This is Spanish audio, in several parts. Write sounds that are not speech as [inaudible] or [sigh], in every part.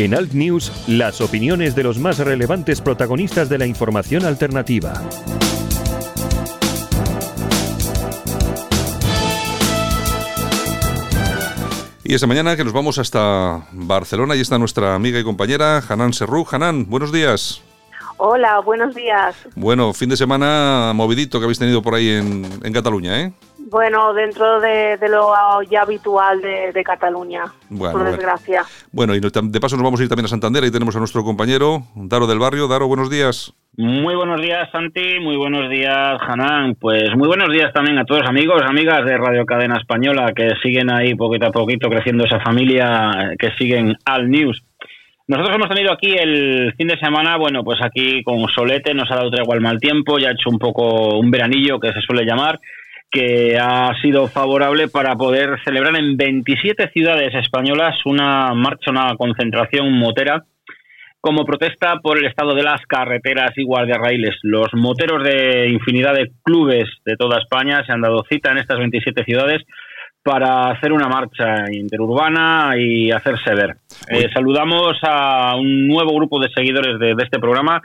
En Alt News, las opiniones de los más relevantes protagonistas de la información alternativa. Y esta mañana que nos vamos hasta Barcelona y está nuestra amiga y compañera Hanan Serrú. Hanan, buenos días. Hola, buenos días. Bueno, fin de semana movidito que habéis tenido por ahí en, en Cataluña, ¿eh? Bueno, dentro de, lo ya habitual de, Cataluña, por desgracia. Bueno, y de paso nos vamos a ir también a Santander. Ahí tenemos a nuestro compañero Daro del Barrio. Daro, buenos días. Muy buenos días, Santi. Muy buenos días, Hanan. Pues muy buenos días también a todos amigos, amigas de Radio Cadena Española que siguen ahí poquito a poquito creciendo esa familia que siguen Al News. Nosotros hemos tenido aquí el fin de semana, bueno, pues aquí con solete, nos ha dado tregua el mal tiempo, ya ha hecho un poco un veranillo que se suele llamar, que ha sido favorable para poder celebrar en 27 ciudades españolas una marcha, una concentración motera como protesta por el estado de las carreteras y guardiarraíles. Los moteros de infinidad de clubes de toda España se han dado cita en estas 27 ciudades para hacer una marcha interurbana y hacerse ver. Eh, saludamos a un nuevo grupo de seguidores de, este programa,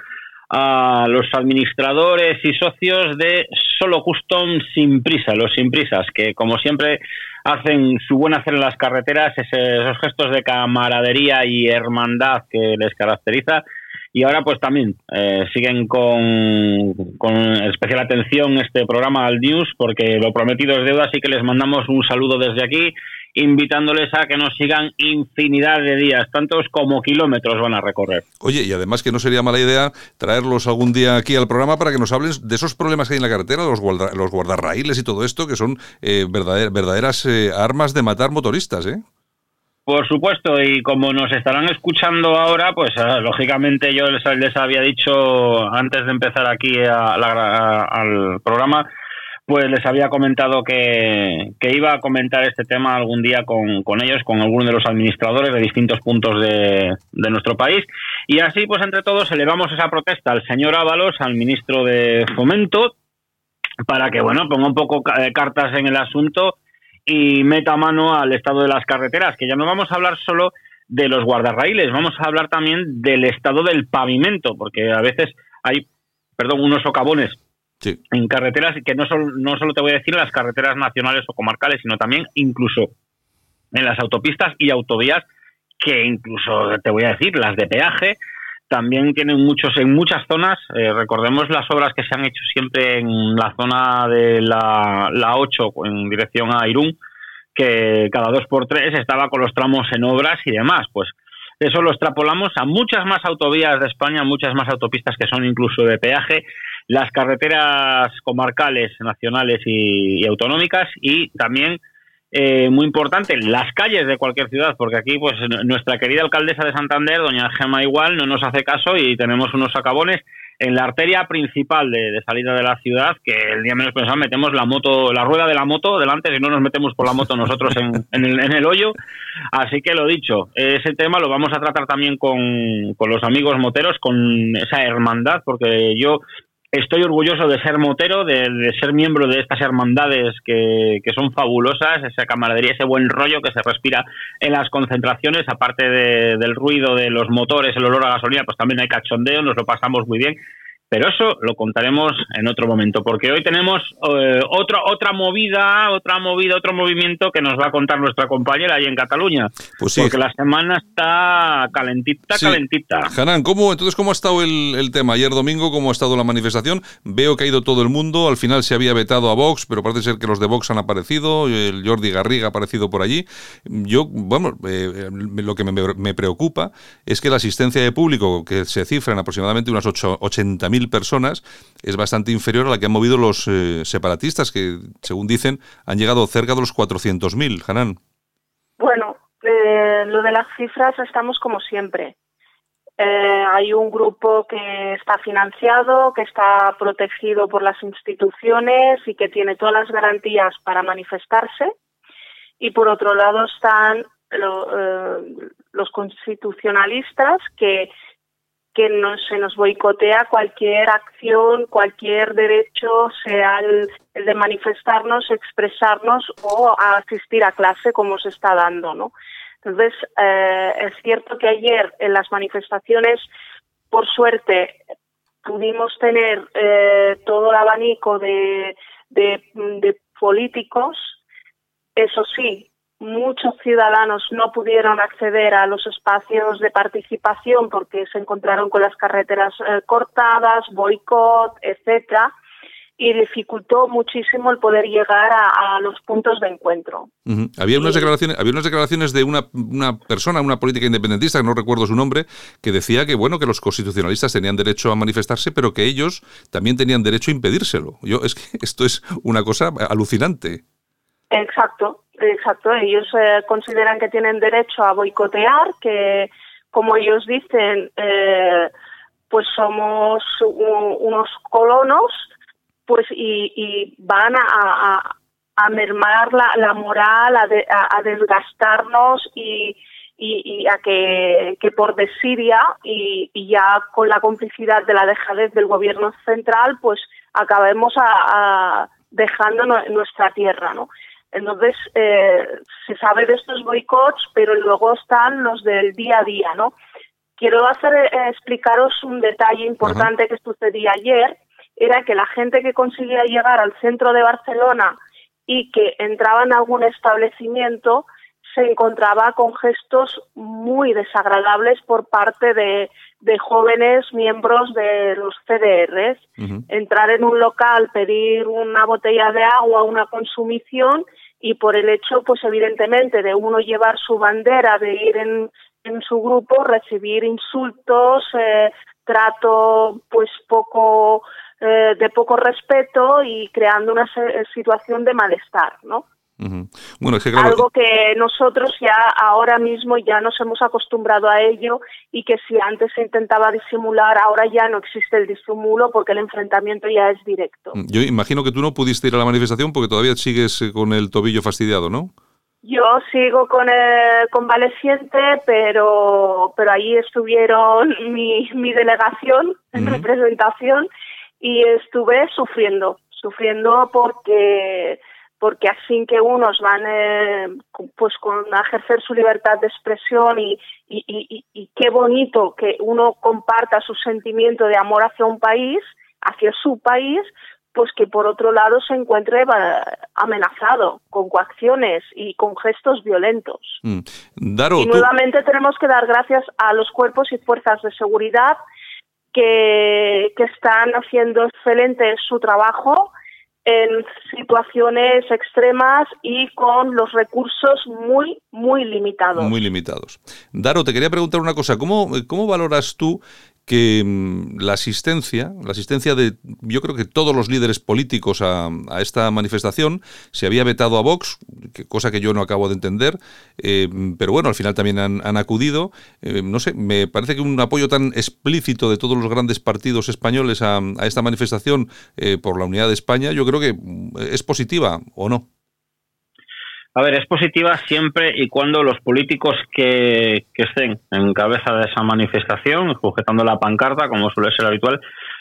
a los administradores y socios de Solo Custom Sin Prisa, los Sin Prisas, que como siempre hacen su buen hacer en las carreteras, esos gestos de camaradería y hermandad que les caracteriza y ahora pues también eh, siguen con, con, especial atención este programa al News porque lo prometido es deuda, así que les mandamos un saludo desde aquí invitándoles a que nos sigan infinidad de días, tantos como kilómetros van a recorrer. Oye, y además que no sería mala idea traerlos algún día aquí al programa para que nos hablen de esos problemas que hay en la carretera, los, los guardarraíles y todo esto, que son eh, verdaderas eh, armas de matar motoristas, ¿eh? Por supuesto, y como nos estarán escuchando ahora, pues ah, lógicamente yo les, había dicho antes de empezar aquí al programa, pues les había comentado que, iba a comentar este tema algún día con, ellos, con algunos de los administradores de distintos puntos de, de, nuestro país. Y así, pues entre todos, elevamos esa protesta al señor Ábalos, al ministro de Fomento, para que, bueno, ponga un poco de cartas en el asunto y meta mano al estado de las carreteras, que ya no vamos a hablar solo de los guardarraíles, vamos a hablar también del estado del pavimento, porque a veces hay, perdón, unos socavones en carreteras que no solo, no solo te voy a decir en las carreteras nacionales o comarcales, sino también incluso en las autopistas y autovías, que incluso te voy a decir, las de peaje, también tienen muchos en muchas zonas. Eh, recordemos las obras que se han hecho siempre en la zona de la, la 8 en dirección a Irún, que cada dos por tres estaba con los tramos en obras y demás. Pues eso lo extrapolamos a muchas más autovías de España, muchas más autopistas que son incluso de peaje, las carreteras comarcales, nacionales y autonómicas y también eh, muy importante, las calles de cualquier ciudad, porque aquí pues nuestra querida alcaldesa de Santander, doña Gema Igual, no nos hace caso y tenemos unos acabones en la arteria principal de, salida de la ciudad, que el día menos pensado metemos la moto, la rueda de la moto delante, si no nos metemos por la moto nosotros en, [laughs] el, en el, hoyo. Así que lo dicho, ese tema lo vamos a tratar también con, con los amigos moteros, con esa hermandad, porque yo Estoy orgulloso de ser motero, de, ser miembro de estas hermandades que, son fabulosas, esa camaradería, ese buen rollo que se respira en las concentraciones, aparte del ruido de los motores, el olor a gasolina, pues también hay cachondeo, nos lo pasamos muy bien. Pero eso lo contaremos en otro momento, porque hoy tenemos eh, otra otra movida, otra movida, otro movimiento que nos va a contar nuestra compañera ahí en Cataluña. Pues sí. Porque la semana está calentita, calentita. Hanan, ¿cómo, entonces, ¿cómo ha estado el, tema? Ayer domingo, ¿cómo ha estado la manifestación? Veo que ha ido todo el mundo, al final se había vetado a Vox, pero parece ser que los de Vox han aparecido, el Jordi Garriga ha aparecido por allí. Yo, bueno, eh, lo que me, me, preocupa es que la asistencia de público, que se cifra en aproximadamente unas 80.000 personas es bastante inferior a la que han movido los eh, separatistas, que según dicen han llegado cerca de los 400.000. Hanan. Bueno, eh, lo de las cifras estamos como siempre. Eh, hay un grupo que está financiado, que está protegido por las instituciones y que tiene todas las garantías para manifestarse. Y por otro lado están los constitucionalistas que que no, se nos boicotea cualquier acción, cualquier derecho, sea el, de manifestarnos, expresarnos o asistir a clase como se está dando, ¿no? Entonces, eh, es cierto que ayer en las manifestaciones, por suerte, pudimos tener eh, todo el abanico de, de políticos. Eso sí, muchos ciudadanos no pudieron acceder a los espacios de participación porque se encontraron con las carreteras eh, cortadas, boicot, etcétera y dificultó muchísimo el poder llegar a, los puntos de encuentro. Había unas declaraciones, había unas declaraciones de una, una, persona, una política independentista, que no recuerdo su nombre, que decía que bueno, que los constitucionalistas tenían derecho a manifestarse, pero que ellos también tenían derecho a impedírselo. Yo es que [laughs] esto es una cosa alucinante. Exacto, exacto. Ellos eh, consideran que tienen derecho a boicotear, que como ellos dicen, eh, pues somos unos colonos, pues y, van a, a, mermar la, moral, a, desgastarnos y, y, a que, que, por desidia y, ya con la complicidad de la dejadez del gobierno central, pues acabemos a, dejando nuestra tierra, ¿no? Entonces, eh, se sabe de estos boicots, pero luego están los del día a día, ¿no? Quiero hacer eh, explicaros un detalle importante que sucedía ayer, era que la gente que conseguía llegar al centro de Barcelona y que entraba en algún establecimiento se encontraba con gestos muy desagradables por parte de, de jóvenes miembros de los CDRs. Entrar en un local, pedir una botella de agua, una consumición y por el hecho, pues evidentemente, de uno llevar su bandera, de ir en, en su grupo, recibir insultos, eh, trato pues poco eh, de poco respeto y creando una situación de malestar, ¿no? Bueno, Algo que nosotros ya ahora mismo ya nos hemos acostumbrado a ello y que si antes se intentaba disimular, ahora ya no existe el disimulo porque el enfrentamiento ya es directo. Mm, yo imagino que tú no pudiste ir a la manifestación porque todavía sigues eh, con el tobillo fastidiado, ¿no? Yo sigo con el convaleciente, pero, pero ahí estuvieron [laughs] mi, mi delegación en representación y estuve sufriendo, sufriendo porque porque así que unos van eh, pues con a ejercer su libertad de expresión y, y, y, qué bonito que uno comparta su sentimiento de amor hacia un país, hacia su país, pues que por otro lado se encuentre amenazado con coacciones y con gestos violentos. Mm. y nuevamente tenemos que dar gracias a los cuerpos y fuerzas de seguridad que, que están haciendo excelente su trabajo en situaciones extremas y con los recursos muy, muy limitados. Muy limitados. Daro, te quería preguntar una cosa. ¿Cómo, cómo valoras tú que mm, la asistencia, la asistencia de yo creo que todos los líderes políticos a, esta manifestación se había vetado a Vox, cosa que yo no acabo de entender, eh, pero bueno, al final también han, acudido. Eh, no sé, me parece que un apoyo tan explícito de todos los grandes partidos españoles a, esta manifestación eh, por la unidad de España, yo creo que mm, es positiva o no. A ver, es positiva siempre y cuando los políticos que, estén en cabeza de esa manifestación, sujetando la pancarta, como suele ser habitual,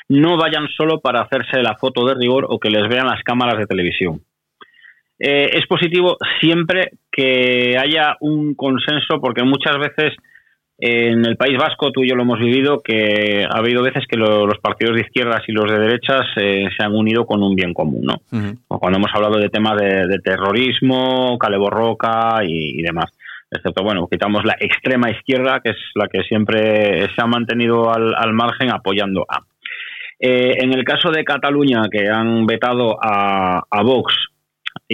no vayan solo para hacerse la foto de rigor o que les vean las cámaras de televisión. Eh, es positivo siempre que haya un consenso, porque muchas veces en el País Vasco, tú y yo lo hemos vivido, que ha habido veces que los partidos de izquierdas y los de derechas eh, se han unido con un bien común, ¿no? Cuando hemos hablado de temas de, terrorismo, Caleborroca y, y, demás. Excepto, bueno, quitamos la extrema izquierda, que es la que siempre se ha mantenido al, margen apoyando a. Eh, en el caso de Cataluña, que han vetado a, a Vox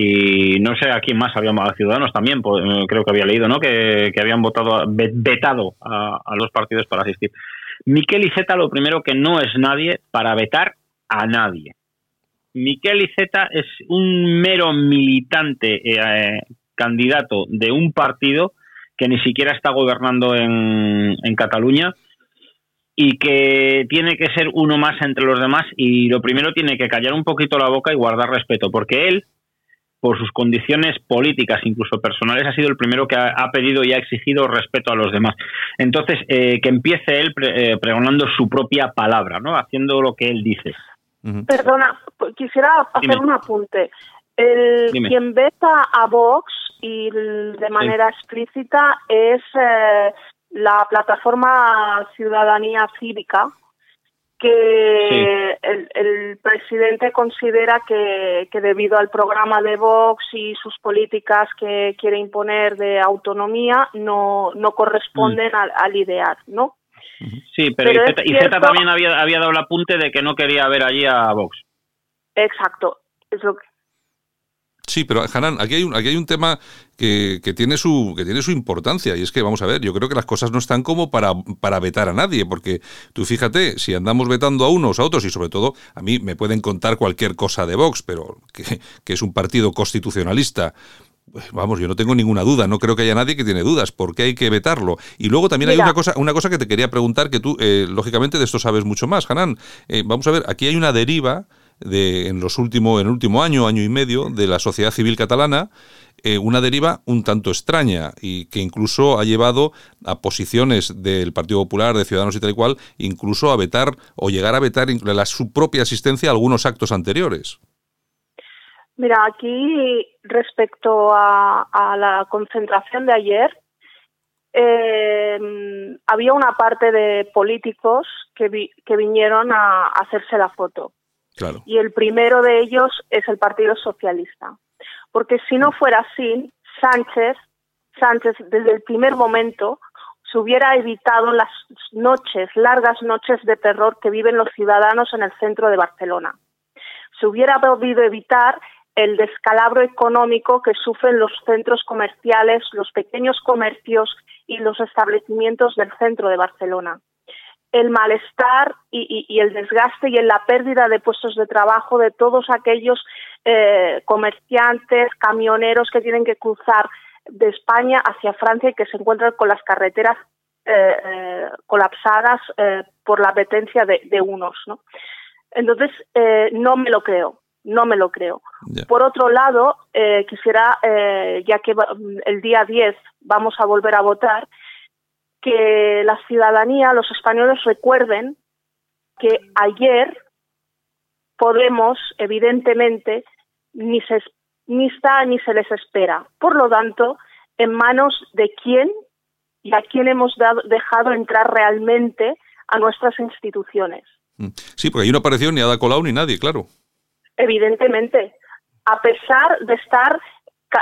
y no sé a quién más habíamos, a Ciudadanos también, pues, eh, creo que había leído, ¿no? Que, habían votado, vetado a, los partidos para asistir. Miquel Iceta lo primero que no es nadie para vetar a nadie. Miquel Iceta es un mero militante eh, candidato de un partido que ni siquiera está gobernando en Cataluña y que tiene que ser uno más entre los demás y lo primero tiene que callar un poquito la boca y guardar respeto, porque él por sus condiciones políticas, incluso personales, ha sido el primero que ha, pedido y ha exigido respeto a los demás. Entonces, eh, que empiece él eh, pregonando su propia palabra, ¿no? Haciendo lo que él dice. Perdona, quisiera hacer un apunte. El, quien veta a Vox y de manera explícita es eh, la plataforma Ciudadanía Cívica, que el, presidente considera que, debido al programa de Vox y sus políticas que quiere imponer de autonomía no, no corresponden mm. al, ideal, ¿no? Sí, pero, y Z, también había, había dado el apunte de que no quería ver allí a Vox. Exacto, es lo que, Sí, pero Hanan, aquí hay un, aquí hay un tema que, tiene su, que tiene su importancia y es que, vamos a ver, yo creo que las cosas no están como para, para vetar a nadie, porque tú fíjate, si andamos vetando a unos, a otros y sobre todo, a mí me pueden contar cualquier cosa de Vox, pero que, es un partido constitucionalista, pues, vamos, yo no tengo ninguna duda, no creo que haya nadie que tiene dudas, ¿por qué hay que vetarlo? Y luego también hay una cosa, una cosa que te quería preguntar, que tú, eh, lógicamente, de esto sabes mucho más, Hanan. Eh, vamos a ver, aquí hay una deriva de, en, los últimos, en el último año, año y medio, de la sociedad civil catalana, eh, una deriva un tanto extraña y que incluso ha llevado a posiciones del Partido Popular, de Ciudadanos y tal y cual, incluso a vetar o llegar a vetar la, su propia asistencia a algunos actos anteriores. Mira, aquí respecto a, la concentración de ayer, eh, había una parte de políticos que, que vinieron a hacerse la foto. Y el primero de ellos es el Partido Socialista. Porque si no fuera así, Sánchez, Sánchez desde el primer momento se hubiera evitado las noches, largas noches de terror que viven los ciudadanos en el centro de Barcelona. Se hubiera podido evitar el descalabro económico que sufren los centros comerciales, los pequeños comercios y los establecimientos del centro de Barcelona el malestar y, el desgaste y en la pérdida de puestos de trabajo de todos aquellos eh, comerciantes, camioneros que tienen que cruzar de España hacia Francia y que se encuentran con las carreteras eh, eh, colapsadas por la apetencia de, unos. ¿no? Entonces, no me lo creo, no me lo creo. Por otro lado, quisiera, ya que el día 10 vamos a volver a votar, que la ciudadanía, los españoles recuerden que ayer Podemos, evidentemente, ni, se, ni está ni se les espera. Por lo tanto, en manos de quién y a quién hemos dado, dejado entrar realmente a nuestras instituciones. Mm. Sí, porque ahí no apareció ni Ada Colau ni nadie, claro. Evidentemente, a pesar de estar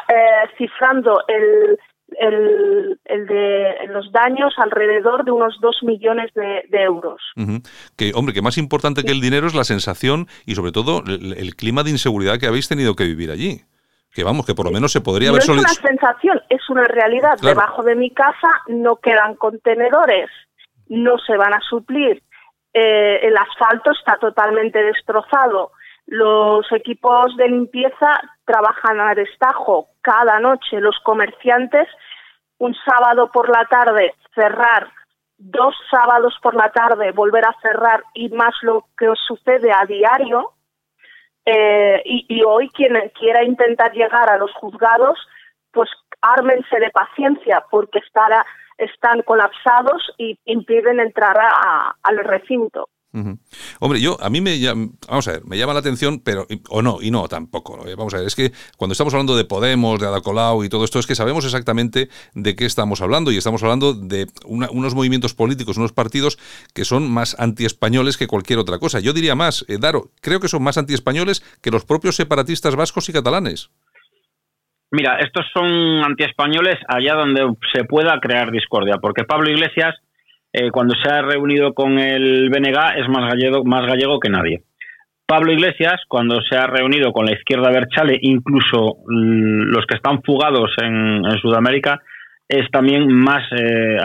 eh, cifrando el, el, el, de los daños alrededor de unos 2 millones de, euros. Que, hombre, que más importante que el dinero es la sensación y sobre todo el, clima de inseguridad que habéis tenido que vivir allí. Que vamos, que por lo menos se podría haber... No es una sensación, es una realidad. Debajo de mi casa no quedan contenedores, no se van a suplir, eh, el asfalto está totalmente destrozado, los equipos de limpieza trabajan a destajo cada noche. Los comerciantes, un sábado por la tarde, cerrar, dos sábados por la tarde, volver a cerrar y más lo que sucede a diario. Eh, y, hoy quien quiera intentar llegar a los juzgados, pues ármense de paciencia porque están colapsados y impiden entrar al recinto. Hombre, yo a mí me vamos a ver, me llama la atención, pero o no y no tampoco. Vamos a ver, es que cuando estamos hablando de Podemos, de Ada Colau y todo esto es que sabemos exactamente de qué estamos hablando y estamos hablando de unos movimientos políticos, unos partidos que son más antiespañoles que cualquier otra cosa. Yo diría más, eh, Daro, creo que son más antiespañoles que los propios separatistas vascos y catalanes. Mira, estos son antiespañoles allá donde se pueda crear discordia, porque Pablo Iglesias eh, cuando se ha reunido con el BNG es más gallego, más gallego que nadie. Pablo Iglesias, cuando se ha reunido con la izquierda Berchale, incluso mm, los que están fugados en, Sudamérica, es también más eh,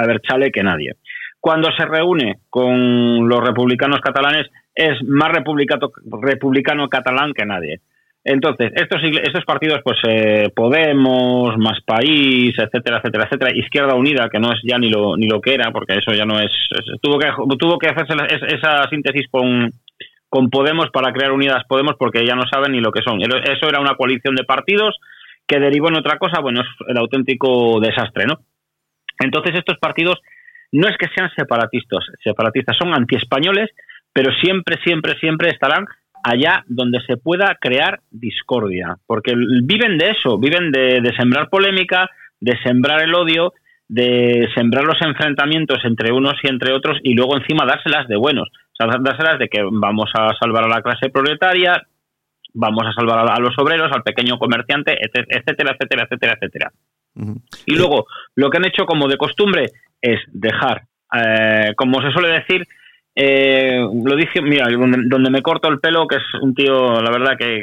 que nadie. Cuando se reúne con los republicanos catalanes, es más republicano catalán que nadie. Entonces, estos, estos partidos, pues eh, Podemos, Más País, etcétera, etcétera, etcétera, Izquierda Unida, que no es ya ni lo, ni lo que era, porque eso ya no es... tuvo, que, tuvo que hacerse esa síntesis con, con Podemos para crear Unidas Podemos, porque ya no saben ni lo que son. Eso era una coalición de partidos que derivó en otra cosa, bueno, es el auténtico desastre, ¿no? Entonces, estos partidos no es que sean separatistas, separatistas son antiespañoles, pero siempre, siempre, siempre estarán allá donde se pueda crear discordia, porque viven de eso, viven de, sembrar polémica, de sembrar el odio, de sembrar los enfrentamientos entre unos y entre otros y luego encima dárselas de buenos, o sea, dárselas de que vamos a salvar a la clase proletaria, vamos a salvar a los obreros, al pequeño comerciante, etcétera, etcétera, etcétera, etcétera. Y luego, lo que han hecho como de costumbre es dejar, eh, como se suele decir, eh, lo dije, mira, donde, me corto el pelo, que es un tío, la verdad, que,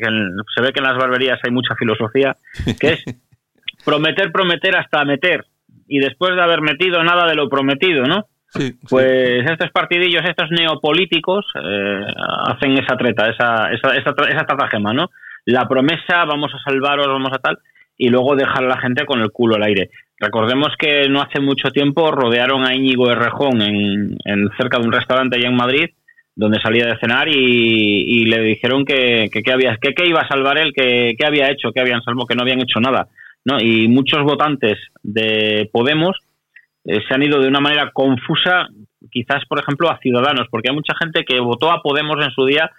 se ve que en las barberías hay mucha filosofía, que es [laughs] prometer, prometer hasta meter. Y después de haber metido nada de lo prometido, ¿no? pues estos partidillos, estos neopolíticos, eh, hacen esa treta, esa, esa, esa, esa estratagema, ¿no? La promesa, vamos a salvaros, vamos a tal, y luego dejar a la gente con el culo al aire. Recordemos que no hace mucho tiempo rodearon a Íñigo Errejón en, en cerca de un restaurante allá en Madrid, donde salía de cenar y, le dijeron que, que, que, iba a salvar él, que, había hecho, que habían salvado, que no habían hecho nada. ¿no? Y muchos votantes de Podemos eh, se han ido de una manera confusa, quizás, por ejemplo, a Ciudadanos, porque hay mucha gente que votó a Podemos en su día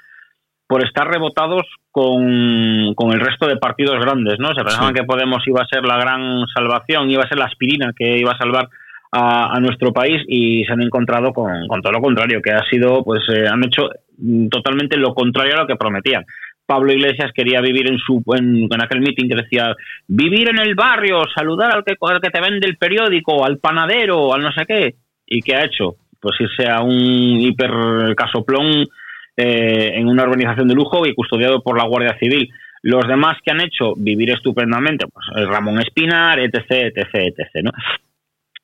por estar rebotados con, el resto de partidos grandes, ¿no? Se pensaban que Podemos iba a ser la gran salvación, iba a ser la aspirina que iba a salvar a, nuestro país y se han encontrado con, todo lo contrario, que ha sido, pues eh, han hecho totalmente lo contrario a lo que prometían. Pablo Iglesias quería vivir en su en, aquel meeting que decía vivir en el barrio, saludar al que, al que te vende el periódico, al panadero, al no sé qué. ¿Y qué ha hecho? Pues irse a un hiper casoplón eh, en una organización de lujo y custodiado por la Guardia Civil. Los demás que han hecho vivir estupendamente, pues eh, Ramón Espinar, etc., etc., etc., ¿no?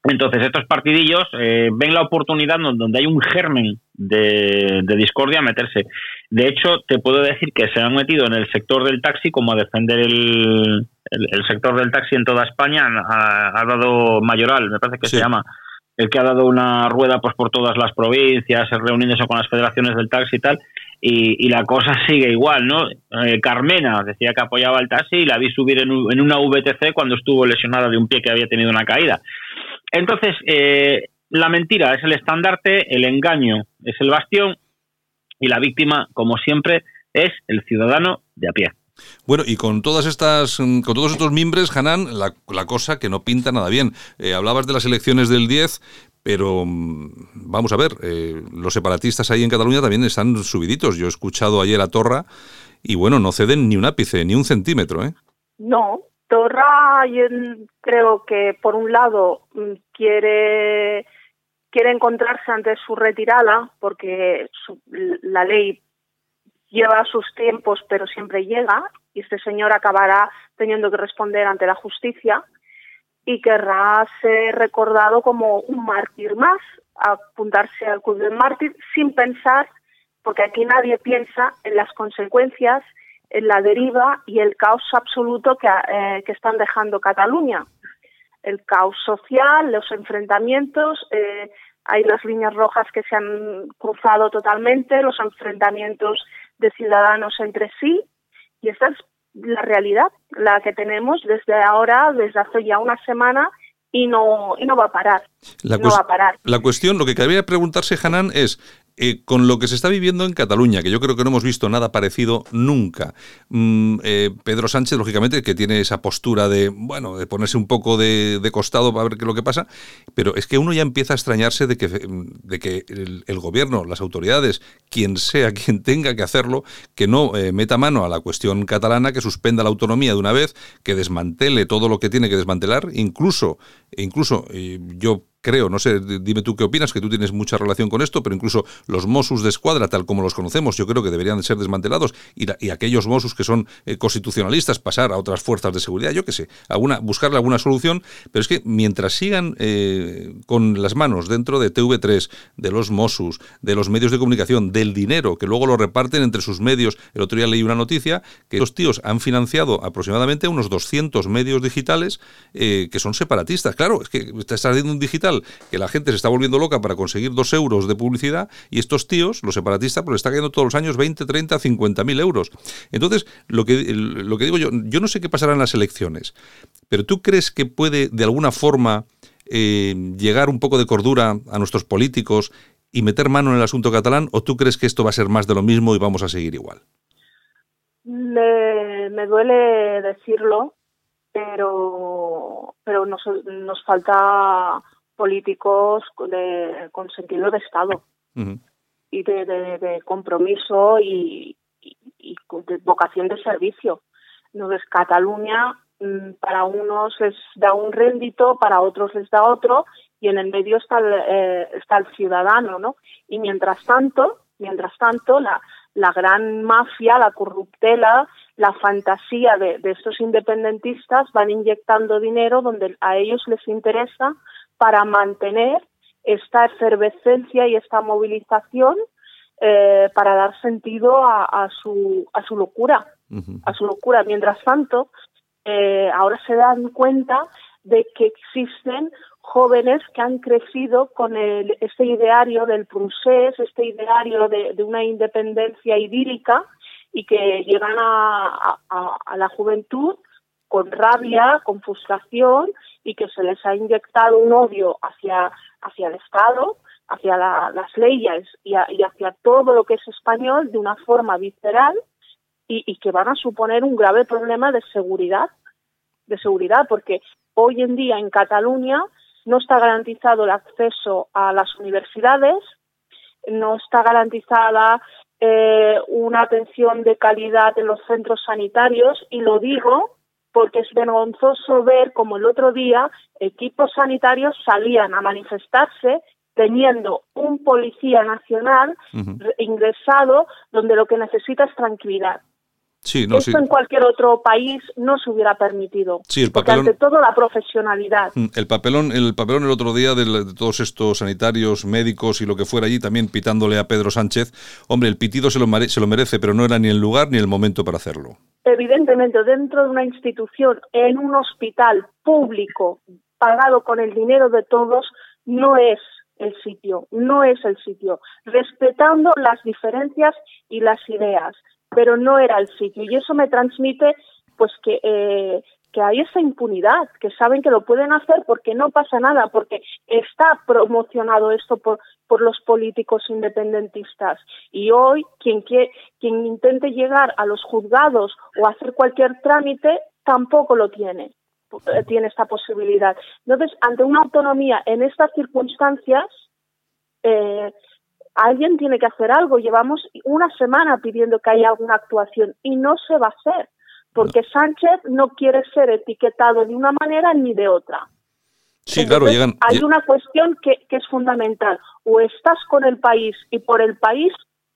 Entonces, estos partidillos eh, ven la oportunidad donde hay un germen de, discordia a meterse. De hecho, te puedo decir que se han metido en el sector del taxi como a defender el, el, sector del taxi en toda España. Ha, dado Mayoral, me parece que se llama, el que ha dado una rueda pues por todas las provincias, reuniéndose con las federaciones del taxi y tal, y, la cosa [laughs] sigue igual, ¿no? Eh, Carmena decía que apoyaba el taxi y la vi subir en, una VTC cuando estuvo lesionada de un pie que había tenido una caída. Entonces, eh, la mentira es el estandarte, el engaño es el bastión y la víctima, como siempre, es el ciudadano de a pie. Bueno, y con todas estas, mm, con todos estos mimbres, Hanan, la, cosa que no pinta nada bien. Eh, hablabas de las elecciones del 10, pero mm, vamos a ver, eh, los separatistas ahí en Cataluña también están subiditos. Yo he escuchado ayer a Torra y bueno, no ceden ni un ápice, ni un centímetro, ¿eh? No, Torra yo creo que por un lado mm, quiere quiere encontrarse ante su retirada porque la ley lleva sus tiempos, pero siempre llega, y este señor acabará teniendo que responder ante la justicia y querrá ser recordado como un mártir más, apuntarse al club del mártir sin pensar, porque aquí nadie piensa en las consecuencias, en la deriva y el caos absoluto que, eh, que están dejando Cataluña. El caos social, los enfrentamientos, eh, hay las líneas rojas que se han cruzado totalmente, los enfrentamientos de ciudadanos entre sí y esa es la realidad, la que tenemos desde ahora, desde hace ya una semana y no, y no va a parar. La, no va a parar. la cuestión, lo que cabría preguntarse, Hanan, es eh, con lo que se está viviendo en Cataluña, que yo creo que no hemos visto nada parecido nunca. Mm, eh, Pedro Sánchez, lógicamente, que tiene esa postura de, bueno, de ponerse un poco de, costado para ver qué es lo que pasa, pero es que uno ya empieza a extrañarse de que, de que el, gobierno, las autoridades, quien sea [laughs] quien tenga que hacerlo, que no eh, meta mano a la cuestión catalana, que suspenda la autonomía de una vez, que desmantele todo lo que tiene que desmantelar, incluso, incluso yo creo, no sé, dime tú qué opinas, que tú tienes mucha relación con esto, pero incluso los Mossos de escuadra, tal como los conocemos, yo creo que deberían ser desmantelados y, y aquellos Mossos que son eh, constitucionalistas pasar a otras fuerzas de seguridad, yo qué sé, alguna, buscarle alguna solución, pero es que mientras sigan eh, con las manos dentro de TV3, de los Mossos, de los medios de comunicación, del dinero que luego lo reparten entre sus medios, el otro día leí una noticia que los tíos han financiado aproximadamente unos 200 medios digitales eh, que son separatistas. Claro, es que está saliendo un digital que la gente se está volviendo loca para conseguir dos euros de publicidad y estos tíos, los separatistas, pues le está cayendo todos los años 20, 30, 50 mil euros. Entonces, lo que, lo que digo yo, yo no sé qué pasará en las elecciones, pero ¿tú crees que puede de alguna forma eh, llegar un poco de cordura a nuestros políticos y meter mano en el asunto catalán o tú crees que esto va a ser más de lo mismo y vamos a seguir igual? Me, me duele decirlo, pero, pero nos, nos falta políticos de, con sentido de Estado y de, de, compromiso y, y, de vocación de servicio. No es Cataluña mm, para unos les da un rédito, para otros les da otro y en el medio está el, eh, está el ciudadano, ¿no? Y mientras tanto, mientras tanto, la, la gran mafia, la corruptela, la fantasía de, de estos independentistas van inyectando dinero donde a ellos les interesa para mantener esta efervescencia y esta movilización eh, para dar sentido a, su, a su locura, a su locura. Mientras tanto, eh, ahora se dan cuenta de que existen jóvenes que han crecido con el, este ideario del procés, este ideario de, de, una independencia idílica y que llegan a, a, a la juventud con rabia, con frustración y que se les ha inyectado un odio hacia, hacia el Estado, hacia las leyes y, hacia todo lo que es español de una forma visceral y, y, que van a suponer un grave problema de seguridad, de seguridad, porque hoy en día en Cataluña no está garantizado el acceso a las universidades, no está garantizada eh, una atención de calidad en los centros sanitarios y lo digo porque es vergonzoso ver como el otro día equipos sanitarios salían a manifestarse teniendo un policía nacional ingresado donde lo que necesita es tranquilidad. Sí, no, Esto en cualquier otro país no se hubiera permitido. Sí, el papelón, porque ante todo la profesionalidad. Mm, el papelón, el papelón el otro día de, todos estos sanitarios, médicos y lo que fuera allí, también pitándole a Pedro Sánchez. Hombre, el pitido se lo, se lo merece, pero no era ni el lugar ni el momento para hacerlo. Evidentemente, dentro de una institución, en un hospital público, pagado con el dinero de todos, no es el sitio, no es el sitio, respetando las diferencias y las ideas pero no era el sitio. Y eso me transmite pues que, eh, que hay esa impunidad, que saben que lo pueden hacer porque no pasa nada, porque está promocionado esto por, por los políticos independentistas. Y hoy quien, quien intente llegar a los juzgados o hacer cualquier trámite tampoco lo tiene eh, tiene esta posibilidad. Entonces, ante una autonomía en estas circunstancias, eh, alguien tiene que hacer algo. Llevamos una semana pidiendo que haya alguna actuación y no se va a hacer, porque Sánchez no quiere ser etiquetado de una manera ni de otra. Sí, claro, llegan. Hay una cuestión que, que es fundamental. O estás con el país y por el país,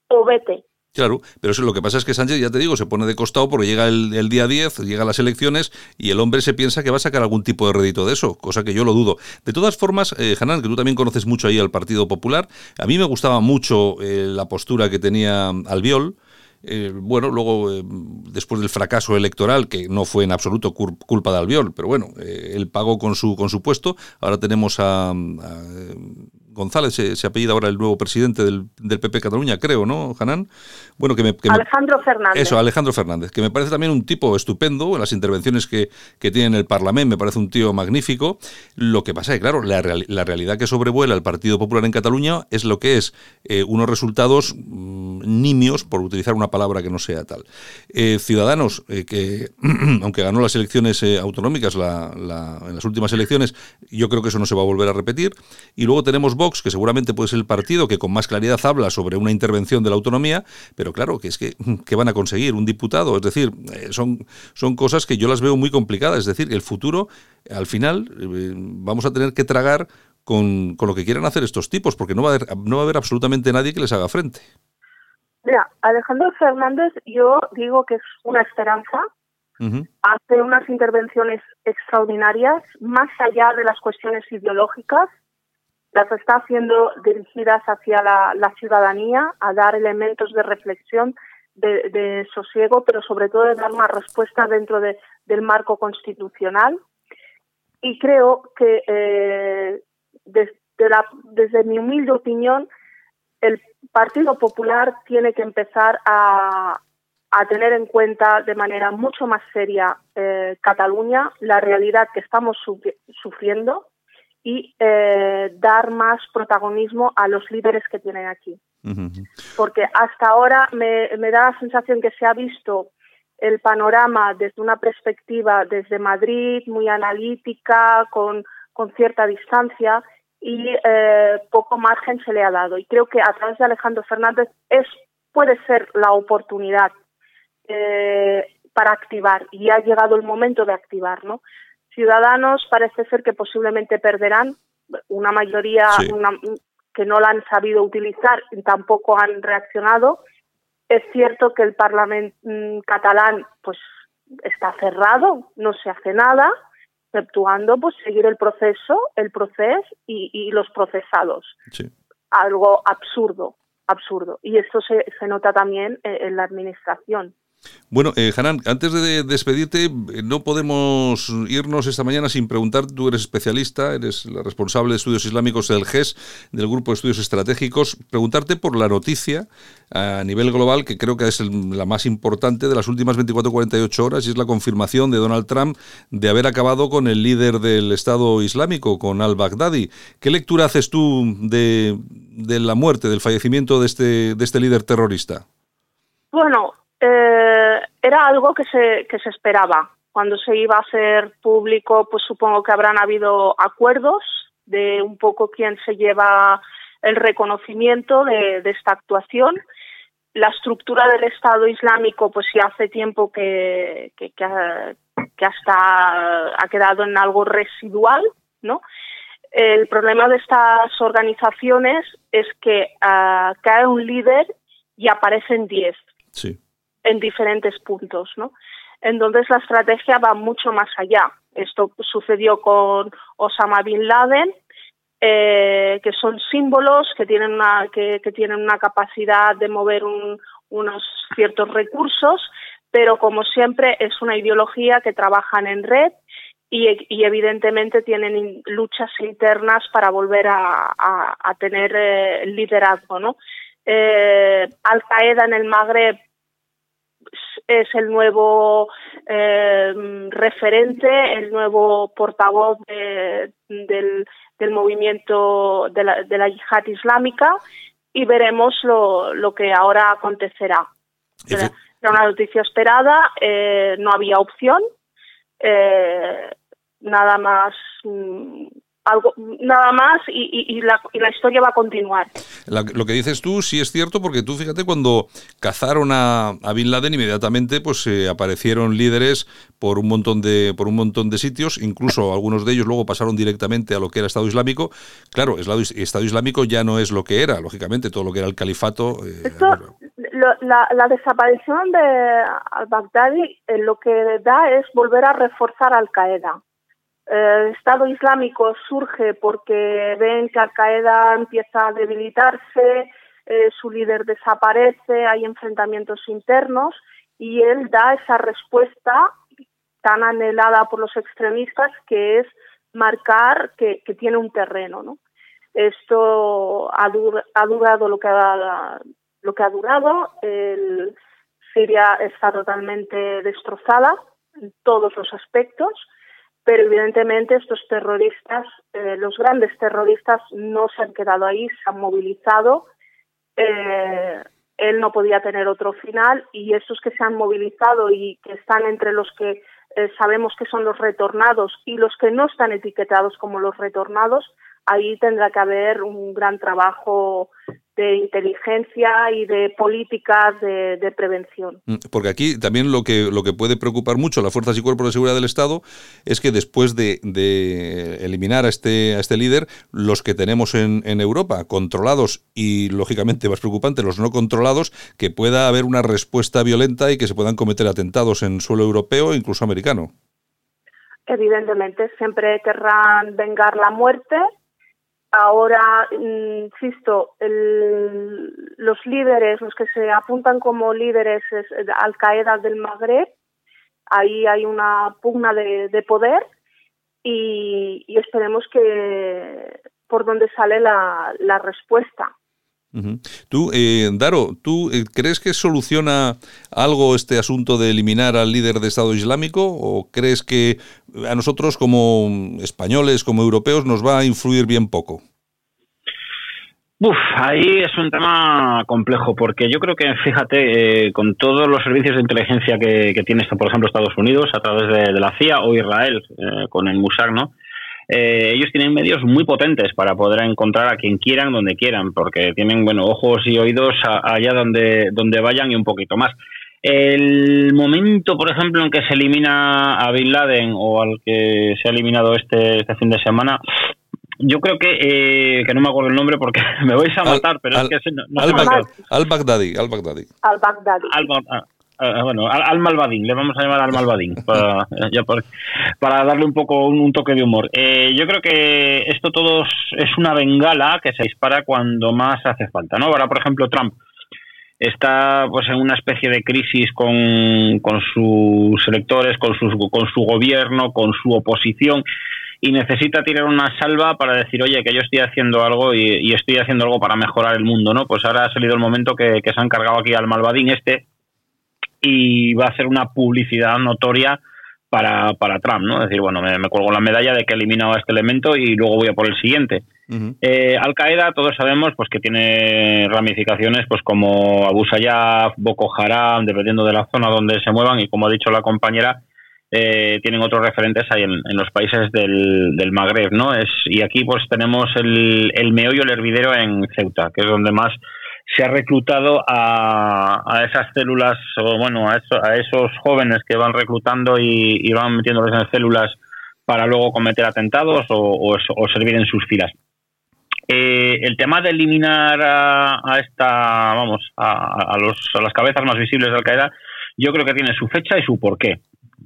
o vete. Claro, pero eso, lo que pasa es que Sánchez, ya te digo, se pone de costado porque llega el, día 10, llegan las elecciones y el hombre se piensa que va a sacar algún tipo de rédito de eso, cosa que yo lo dudo. De todas formas, eh, Hanan, que tú también conoces mucho ahí al Partido Popular, a mí me gustaba mucho eh, la postura que tenía Albiol. Eh, bueno, luego, eh, después del fracaso electoral, que no fue en absoluto culpa de Albiol, pero bueno, él pagó con su, con su puesto. Ahora tenemos a González se, apellida ahora el nuevo presidente del, del, PP Cataluña, creo, ¿no, Hanan? Bueno, que me, Alejandro Fernández. Eso, Alejandro Fernández, que me parece también un tipo estupendo en las intervenciones que, que tiene en el Parlamento, me parece un tío magnífico. Lo que pasa es que, claro, la, la realidad que sobrevuela el Partido Popular en Cataluña es lo que es eh, unos resultados mm, nimios, por utilizar una palabra que no sea tal. Eh, ciudadanos, eh, que [clears throat] aunque ganó las elecciones autonómicas la, en las últimas elecciones, yo creo que eso no se va a volver a repetir. Y luego tenemos Vox, que seguramente puede ser el partido que con más claridad habla sobre una intervención de la autonomía, pero claro, que es que, ¿qué van a conseguir? Un diputado, es decir, eh, son, son cosas que yo las veo muy complicadas, es decir, el futuro, al final, eh, vamos a tener que tragar con, con, lo que quieran hacer estos tipos, porque no va, a haber, no va a haber absolutamente nadie que les haga frente. Mira, Alejandro Fernández, yo digo que es una esperanza, hace unas intervenciones extraordinarias, más allá de las cuestiones ideológicas, las está haciendo dirigidas hacia la, ciudadanía, a dar elementos de reflexión, de, sosiego, pero sobre todo de dar más respuesta dentro del marco constitucional. Y creo que eh, desde, desde mi humilde opinión, el Partido Popular tiene que empezar a, a tener en cuenta de manera mucho más seria eh, Cataluña, la realidad que estamos sufriendo, y eh, dar más protagonismo a los líderes que tienen aquí. Porque hasta ahora me, da la sensación que se ha visto el panorama desde una perspectiva desde Madrid, muy analítica, con, con cierta distancia y eh, poco margen se le ha dado. Y creo que a través de Alejandro Fernández es puede ser la oportunidad eh, para activar y ha llegado el momento de activar, ¿no? Ciudadanos parece ser que posiblemente perderán una mayoría que no la han sabido utilizar y tampoco han reaccionado es cierto que el Parlamento mm, catalán pues está cerrado, no se hace nada, exceptuando pues seguir el proceso, el proceso y, los procesados. Algo absurdo, absurdo. Y esto se, se nota también en la administración. Bueno, eh, antes de despedirte, eh, no podemos irnos esta mañana sin preguntar, tú eres especialista, eres la responsable de estudios islámicos del GES, del Grupo de Estudios Estratégicos, preguntarte por la noticia a nivel global, que creo que es la más importante de las últimas 24-48 horas, y es la confirmación de Donald Trump de haber acabado con el líder del Estado Islámico, con al-Baghdadi. ¿Qué lectura haces tú de, de la muerte, del fallecimiento de este, de este líder terrorista? Bueno, eh, era algo que se, que se esperaba. Cuando se iba a hacer público, pues supongo que habrán habido acuerdos de un poco quién se lleva el reconocimiento de, esta actuación. La estructura del Estado Islámico, pues ya hace tiempo que, que, hasta ha quedado en algo residual, ¿no? El problema de estas organizaciones es que uh, cae un líder y aparecen diez. Sí en diferentes puntos, ¿no? Entonces la estrategia va mucho más allá. Esto sucedió con Osama bin Laden, eh, que son símbolos que tienen una, que, tienen una capacidad de mover unos ciertos recursos, pero como siempre es una ideología que trabajan en red y, evidentemente tienen luchas internas para volver a, tener eh, liderazgo, ¿no? Eh, Al Qaeda en el Magreb es el nuevo eh, referente, el nuevo portavoz del, movimiento de la, de la yihad islámica y veremos lo, lo que ahora acontecerá. Era, una noticia esperada, eh, no había opción, eh, nada más mm, algo nada más y, la, historia va a continuar. lo que dices tú sí es cierto porque tú fíjate cuando cazaron a, Bin Laden inmediatamente pues eh, aparecieron líderes por un montón de por un montón de sitios, incluso algunos de ellos luego pasaron directamente a lo que era Estado Islámico. Claro, Estado, Estado Islámico ya no es lo que era, lógicamente todo lo que era el califato. Eh, la, desaparición de al-Baghdadi eh, lo que da es volver a reforzar Al El Estado Islámico surge porque ven que Al Qaeda empieza a debilitarse, eh, su líder desaparece, hay enfrentamientos internos y él da esa respuesta tan anhelada por los extremistas que es marcar que, tiene un terreno. ¿no? Esto ha, durado lo que ha, lo que ha durado. El, Siria está totalmente destrozada en todos los aspectos pero evidentemente estos terroristas, eh, los grandes terroristas, no se han quedado ahí, se han movilizado. Eh, él no podía tener otro final y esos que se han movilizado y que están entre los que eh, sabemos que son los retornados y los que no están etiquetados como los retornados, ahí tendrá que haber un gran trabajo de inteligencia y de políticas de, prevención. Mm, porque aquí también lo que, lo que puede preocupar mucho a las fuerzas y cuerpos de seguridad del Estado es que después de, eliminar a este, a este líder, los que tenemos en, en, Europa, controlados y lógicamente más preocupante, los no controlados, que pueda haber una respuesta violenta y que se puedan cometer atentados en suelo europeo e incluso americano. Evidentemente, siempre querrán vengar la muerte Ahora, insisto, los líderes, los que se apuntan como líderes es Al Qaeda del Magreb, ahí hay una pugna de, poder y, esperemos que por donde sale la, respuesta. Tú, eh, Daro, ¿tú eh, crees que soluciona algo este asunto de eliminar al líder de Estado Islámico o crees que a nosotros como españoles, como europeos, nos va a influir bien poco? Uf, ahí es un tema complejo, porque yo creo que, fíjate, eh, con todos los servicios de inteligencia que, tiene, por ejemplo, Estados Unidos a través de, la CIA o Israel eh, con el Mossad, ¿no? Eh, ellos tienen medios muy potentes para poder encontrar a quien quieran, donde quieran, porque tienen, bueno, ojos y oídos allá donde, donde vayan y un poquito más. El momento, por ejemplo, en que se elimina a Bin Laden o al que se ha eliminado este, este fin de semana, yo creo que, eh, que no me acuerdo el nombre porque [laughs] me vais a matar, pero es que no, al, al, Baghdadi, al Baghdadi. Al Baghdadi. Al, ah, ah, bueno, al, Malvadín, le vamos a llamar al Malvadín, para, [laughs] para darle un poco un, toque de humor. Eh, yo creo que esto todo es una bengala que se dispara cuando más hace falta, ¿no? Ahora, por ejemplo, Trump está pues en una especie de crisis con, con sus electores, con, sus, con su gobierno, con su oposición y necesita tirar una salva para decir, oye, que yo estoy haciendo algo y, estoy haciendo algo para mejorar el mundo, ¿no? Pues ahora ha salido el momento que, se han cargado aquí al malvadín este y va a hacer una publicidad notoria para, para Trump, ¿no? Es decir, bueno, me, cuelgo la medalla de que he eliminado este elemento y luego voy a por el siguiente. Eh, Al Qaeda, todos sabemos, pues que tiene ramificaciones, pues como Abu Sayyaf, Boko Haram, dependiendo de la zona donde se muevan y como ha dicho la compañera, eh, tienen otros referentes ahí en, los países del, del, Magreb, ¿no? Es, y aquí pues tenemos el, el meollo, el hervidero en Ceuta, que es donde más se ha reclutado a, a esas células, o bueno, a, a esos jóvenes que van reclutando y, van metiéndolos en células para luego cometer atentados o, servir en sus filas. Eh, el tema de eliminar a, esta, vamos, a, a, los, a las cabezas más visibles de Al Qaeda, yo creo que tiene su fecha y su porqué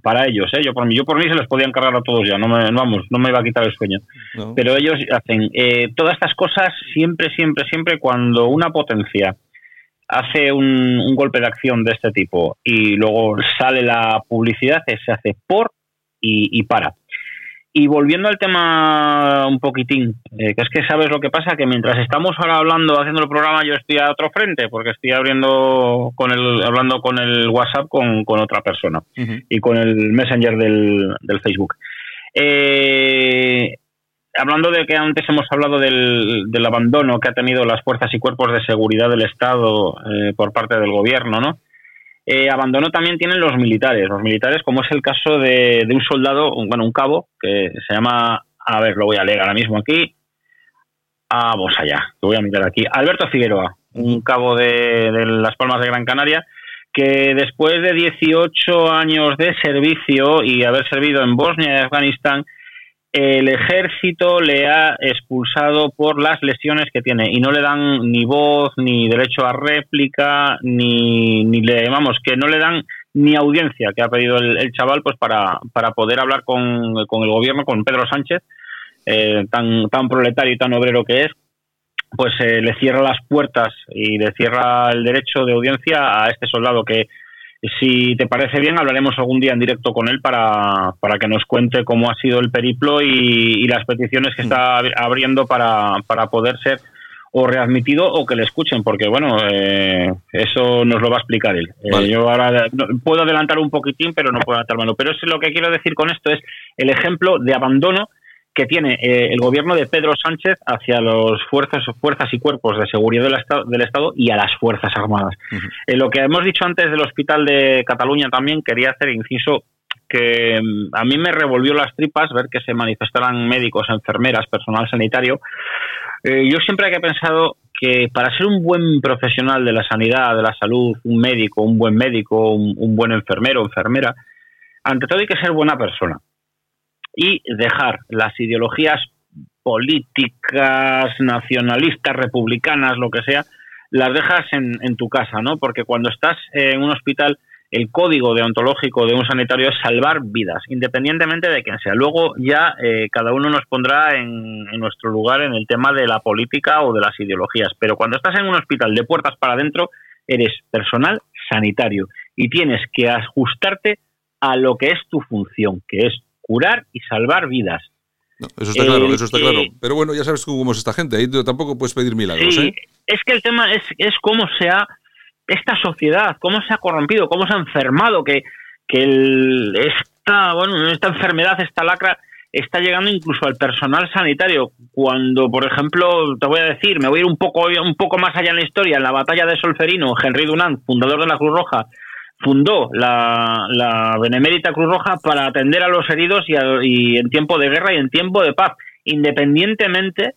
para ellos, ¿eh? yo por mí, yo por mí se los podían cargar a todos ya, no me, vamos, no me iba a quitar el sueño. Pero ellos hacen eh, todas estas cosas siempre, siempre, siempre cuando una potencia hace un, golpe de acción de este tipo y luego sale la publicidad, se hace por y para. Y volviendo al tema un poquitín, eh, que es que sabes lo que pasa, que mientras estamos ahora hablando, haciendo el programa, yo estoy a otro frente, porque estoy abriendo con el, hablando con el WhatsApp con, otra persona y con el Messenger del, Facebook. Eh, hablando de que antes hemos hablado del, del, abandono que ha tenido las fuerzas y cuerpos de seguridad del Estado eh, por parte del gobierno, ¿no? Eh, abandono también tienen los militares. Los militares, como es el caso de, un soldado, bueno, un cabo, que se llama, a ver, lo voy a leer ahora mismo aquí. Vamos allá, lo voy a mirar aquí. Alberto Figueroa, un cabo de, de Las Palmas de Gran Canaria, que después de 18 años de servicio y haber servido en Bosnia y Afganistán, el ejército le ha expulsado por las lesiones que tiene y no le dan ni voz, ni derecho a réplica, ni, ni le, vamos, que no le dan ni audiencia que ha pedido el, chaval pues para, para poder hablar con, con, el gobierno, con Pedro Sánchez, eh, tan, tan proletario y tan obrero que es, pues eh, le cierra las puertas y le cierra el derecho de audiencia a este soldado que si te parece bien, hablaremos algún día en directo con él para, para que nos cuente cómo ha sido el periplo y, las peticiones que está abriendo para, para poder ser o readmitido o que le escuchen, porque bueno, eh, eso nos lo va a explicar él. Eh, yo ahora puedo adelantar un poquitín, pero no puedo adelantármelo. Pero es lo que quiero decir con esto es el ejemplo de abandono que tiene eh, el gobierno de Pedro Sánchez hacia los fuerzas, fuerzas y cuerpos de seguridad del Estado, del Estado y a las Fuerzas Armadas. Eh, lo que hemos dicho antes del Hospital de Cataluña también quería hacer inciso que mm, a mí me revolvió las tripas ver que se manifestaran médicos, enfermeras, personal sanitario. Eh, yo siempre he pensado que para ser un buen profesional de la sanidad, de la salud, un médico, un buen médico, un, un buen enfermero, enfermera, ante todo hay que ser buena persona y dejar las ideologías políticas, nacionalistas, republicanas, lo que sea, las dejas en, tu casa, ¿no? Porque cuando estás en un hospital, el código deontológico de un sanitario es salvar vidas, independientemente de quién sea. Luego ya eh, cada uno nos pondrá en, en, nuestro lugar en el tema de la política o de las ideologías. Pero cuando estás en un hospital de puertas para adentro, eres personal sanitario y tienes que ajustarte a lo que es tu función, que es curar y salvar vidas. eso está claro, eso está claro. Pero bueno, ya sabes cómo es esta gente, ahí tampoco puedes pedir milagros. ¿eh? Es que el tema es, es cómo se ha, esta sociedad, cómo se ha corrompido, cómo se ha enfermado, que, que esta, bueno, esta enfermedad, esta lacra, está llegando incluso al personal sanitario. Cuando, por ejemplo, te voy a decir, me voy a ir un poco, un poco más allá en la historia, en la batalla de Solferino, Henry Dunant, fundador de la Cruz Roja, fundó la, la Benemérita Cruz Roja para atender a los heridos y, y en tiempo de guerra y en tiempo de paz, independientemente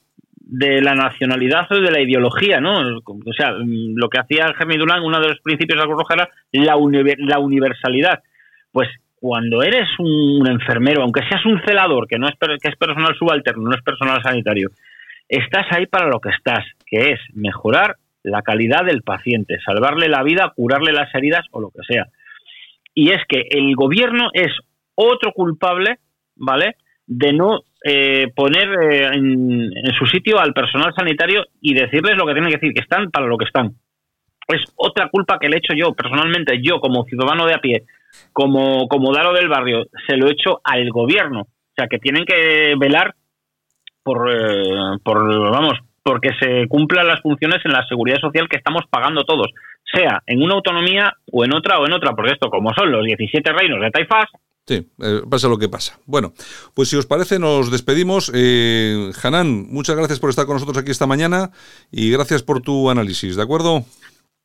de la nacionalidad o de la ideología, ¿no? O sea, lo que hacía Henry Dunant, uno de los principios de la Cruz Roja era la, la universalidad. Pues cuando eres un enfermero, aunque seas un celador, que no es, que es personal subalterno, no es personal sanitario, estás ahí para lo que estás, que es mejorar la calidad del paciente, salvarle la vida, curarle las heridas o lo que sea. Y es que el gobierno es otro culpable, ¿vale? De no eh, poner eh, en, en, su sitio al personal sanitario y decirles lo que tienen que decir, que están para lo que están. Es otra culpa que le he hecho yo, personalmente, yo como ciudadano de a pie, como, como Daro del Barrio, se lo he hecho al gobierno. O sea, que tienen que velar por, eh, por vamos, porque se cumplan las funciones en la seguridad social que estamos pagando todos, sea en una autonomía o en otra o en otra, porque esto, como son los 17 reinos de Taifas, Sí, eh, pasa lo que pasa. Bueno, pues si os parece, nos despedimos. Eh, Hanan, muchas gracias por estar con nosotros aquí esta mañana y gracias por tu análisis, ¿de acuerdo?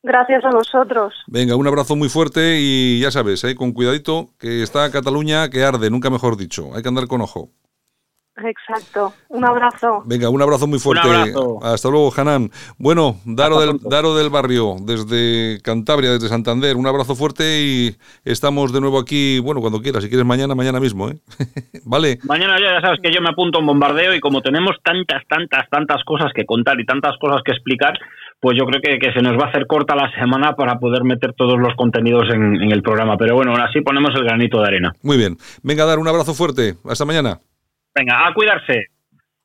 Gracias a vosotros. Venga, un abrazo muy fuerte y ya sabes, eh, con cuidadito, que está Cataluña que arde, nunca mejor dicho. Hay que andar con ojo. Exacto. Un abrazo. Venga, un abrazo muy fuerte. Hasta luego, Hanan. Bueno, Daro del, Daro del Barrio, desde Cantabria, desde Santander, un abrazo fuerte y estamos de nuevo aquí, bueno, cuando quieras, si quieres mañana, mañana mismo, ¿eh? [laughs] vale. Mañana ya, ya sabes que yo me apunto a un bombardeo y como tenemos tantas, tantas, tantas cosas que contar y tantas cosas que explicar, pues yo creo que, que, se nos va a hacer corta la semana para poder meter todos los contenidos en, en el programa. Pero bueno, ahora sí ponemos el granito de arena. Muy bien. Venga, dar un abrazo fuerte. Hasta mañana. Venga, a cuidarse.